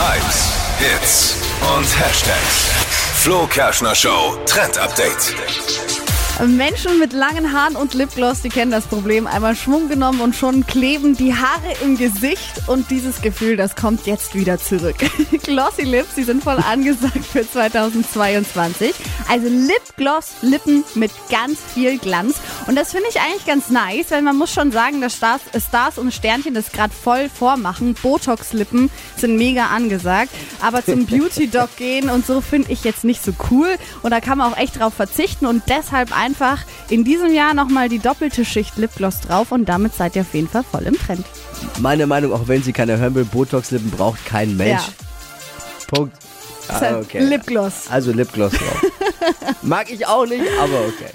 Hypes, Hits und Hashtags. Flo Kerschner Show Trend Update. Menschen mit langen Haaren und Lipgloss, die kennen das Problem. Einmal Schwung genommen und schon kleben die Haare im Gesicht. Und dieses Gefühl, das kommt jetzt wieder zurück. Glossy Lips, die sind voll angesagt für 2022. Also Lipgloss, Lippen mit ganz viel Glanz. Und das finde ich eigentlich ganz nice, weil man muss schon sagen, dass Stars, Stars und Sternchen das gerade voll vormachen. Botox-Lippen sind mega angesagt. Aber zum Beauty-Doc gehen und so finde ich jetzt nicht so cool. Und da kann man auch echt drauf verzichten und deshalb einfach in diesem Jahr nochmal die doppelte Schicht Lipgloss drauf und damit seid ihr auf jeden Fall voll im Trend. Meine Meinung, auch wenn sie keine hören will, Botox-Lippen braucht kein Mensch. Ja. Punkt. Ah, okay. Lipgloss. Also Lipgloss drauf. Mag ich auch nicht, aber okay.